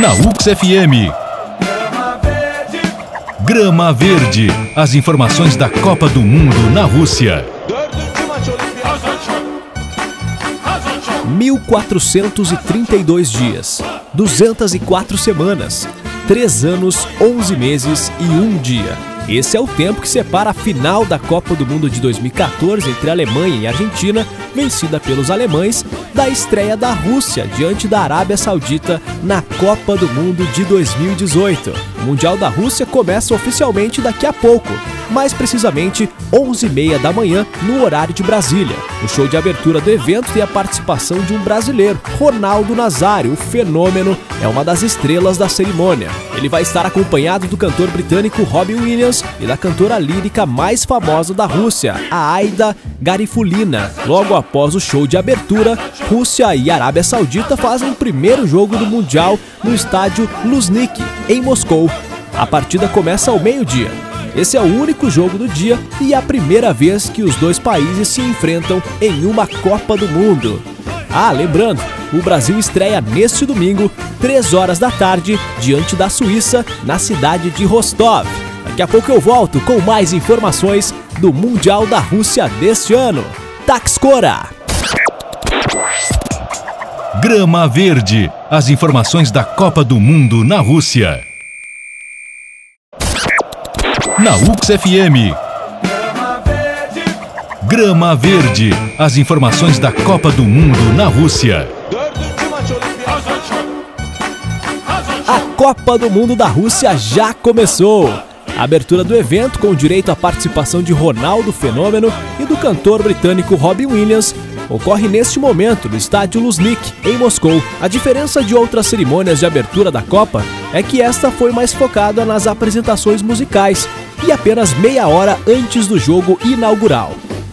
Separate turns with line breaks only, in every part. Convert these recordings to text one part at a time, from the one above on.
Na UX FM. Grama Verde. As informações da Copa do Mundo na Rússia.
1432 dias, 204 semanas, 3 anos, 11 meses e 1 dia. Esse é o tempo que separa a final da Copa do Mundo de 2014 entre Alemanha e Argentina, vencida pelos alemães, da estreia da Rússia diante da Arábia Saudita na Copa do Mundo de 2018. O Mundial da Rússia começa oficialmente daqui a pouco, mais precisamente 11h30 da manhã, no horário de Brasília. O show de abertura do evento tem a participação de um brasileiro, Ronaldo Nazário, o fenômeno, é uma das estrelas da cerimônia. Ele vai estar acompanhado do cantor britânico Robin Williams e da cantora lírica mais famosa da Rússia, a Aida Garifulina. Logo após o show de abertura, Rússia e Arábia Saudita fazem o primeiro jogo do Mundial no estádio Luzhniki, em Moscou. A partida começa ao meio-dia. Esse é o único jogo do dia e é a primeira vez que os dois países se enfrentam em uma Copa do Mundo. Ah, lembrando, o Brasil estreia neste domingo, 3 horas da tarde, diante da Suíça, na cidade de Rostov. Daqui a pouco eu volto com mais informações do Mundial da Rússia deste ano. Taxcora!
Grama Verde. As informações da Copa do Mundo na Rússia. Na UX FM. Grama Verde. As informações da Copa do Mundo na Rússia.
A Copa do Mundo da Rússia já começou. A abertura do evento, com direito à participação de Ronaldo Fenômeno e do cantor britânico Robin Williams, ocorre neste momento no estádio Luzhniki, em Moscou. A diferença de outras cerimônias de abertura da Copa é que esta foi mais focada nas apresentações musicais e apenas meia hora antes do jogo inaugural.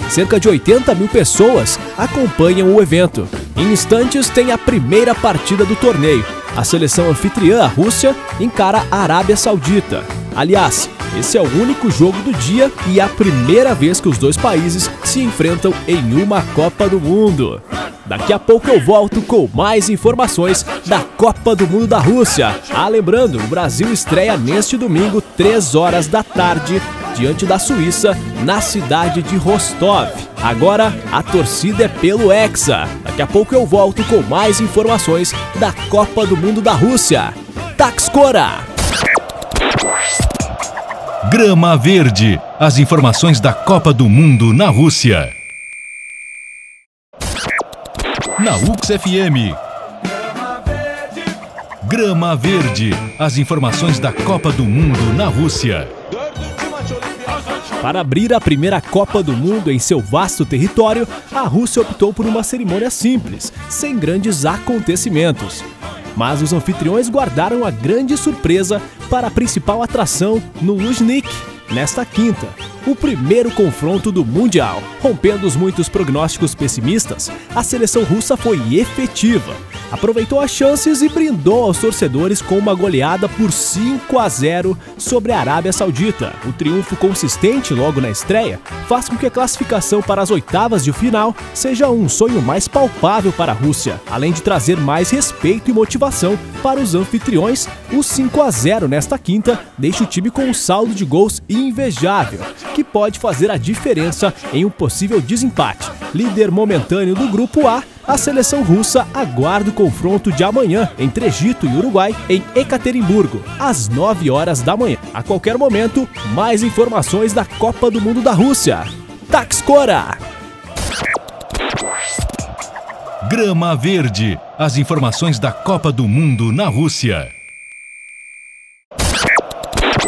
Cerca de 80 mil pessoas acompanham o evento. Em instantes, tem a primeira partida do torneio. A seleção anfitriã, a Rússia, encara a Arábia Saudita. Aliás, esse é o único jogo do dia e a primeira vez que os dois países se enfrentam em uma Copa do Mundo. Daqui a pouco eu volto com mais informações da Copa do Mundo da Rússia. Ah, lembrando, o Brasil estreia neste domingo, 3 horas da tarde, diante da Suíça, na cidade de Rostov. Agora, a torcida é pelo Hexa. Daqui a pouco eu volto com mais informações da Copa do Mundo da Rússia. Taxcora!
Grama Verde. As informações da Copa do Mundo na Rússia. Na UX FM. Grama Verde. As informações da Copa do Mundo na Rússia.
Para abrir a primeira Copa do Mundo em seu vasto território, a Rússia optou por uma cerimônia simples, sem grandes acontecimentos. Mas os anfitriões guardaram a grande surpresa para a principal atração no Luzhniki, nesta quinta, o primeiro confronto do Mundial. Rompendo os muitos prognósticos pessimistas, a seleção russa foi efetiva. Aproveitou as chances e brindou aos torcedores com uma goleada por 5 a 0 sobre a Arábia Saudita. O triunfo consistente logo na estreia faz com que a classificação para as oitavas de final seja um sonho mais palpável para a Rússia, além de trazer mais respeito e motivação para os anfitriões. O 5 a 0 nesta quinta deixa o time com um saldo de gols invejável, que pode fazer a diferença em um possível desempate. Líder momentâneo do grupo A, a seleção russa aguarda o confronto de amanhã entre Egito e Uruguai em Ekaterimburgo, às 9 horas da manhã. A qualquer momento, mais informações da Copa do Mundo da Rússia. Taxcora!
Grama Verde. As informações da Copa do Mundo na Rússia.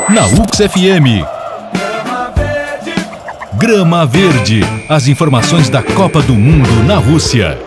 Na UX FM. Grama Verde. As informações da Copa do Mundo na Rússia.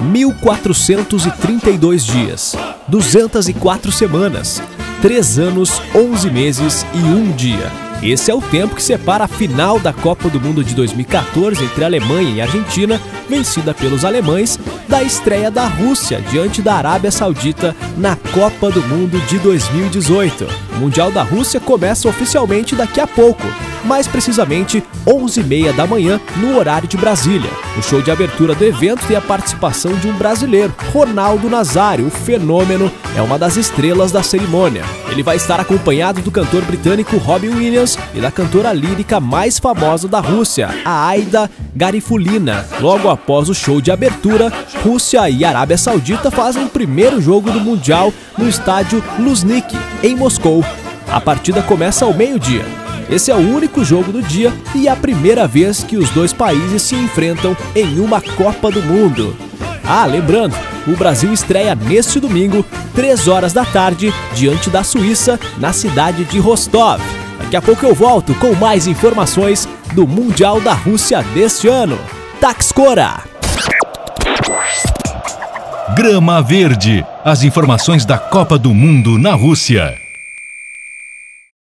1432 dias, 204 semanas, 3 anos, 11 meses e 1 dia. Esse é o tempo que separa a final da Copa do Mundo de 2014 entre Alemanha e Argentina, vencida pelos alemães, da estreia da Rússia diante da Arábia Saudita na Copa do Mundo de 2018. O Mundial da Rússia começa oficialmente daqui a pouco, mais precisamente 11h30 da manhã, no horário de Brasília. O show de abertura do evento tem a participação de um brasileiro, Ronaldo Nazário, o fenômeno, é uma das estrelas da cerimônia. Ele vai estar acompanhado do cantor britânico Robbie Williams e da cantora lírica mais famosa da Rússia, a Aida Garifulina. Logo após o show de abertura, Rússia e Arábia Saudita fazem o primeiro jogo do Mundial no estádio Luzhniki, em Moscou. A partida começa ao meio-dia. Esse é o único jogo do dia e é a primeira vez que os dois países se enfrentam em uma Copa do Mundo. Ah, lembrando, o Brasil estreia neste domingo, 3 horas da tarde, diante da Suíça, na cidade de Rostov. Daqui a pouco eu volto com mais informações do Mundial da Rússia deste ano. Taxcora!
Grama Verde. As informações da Copa do Mundo na Rússia.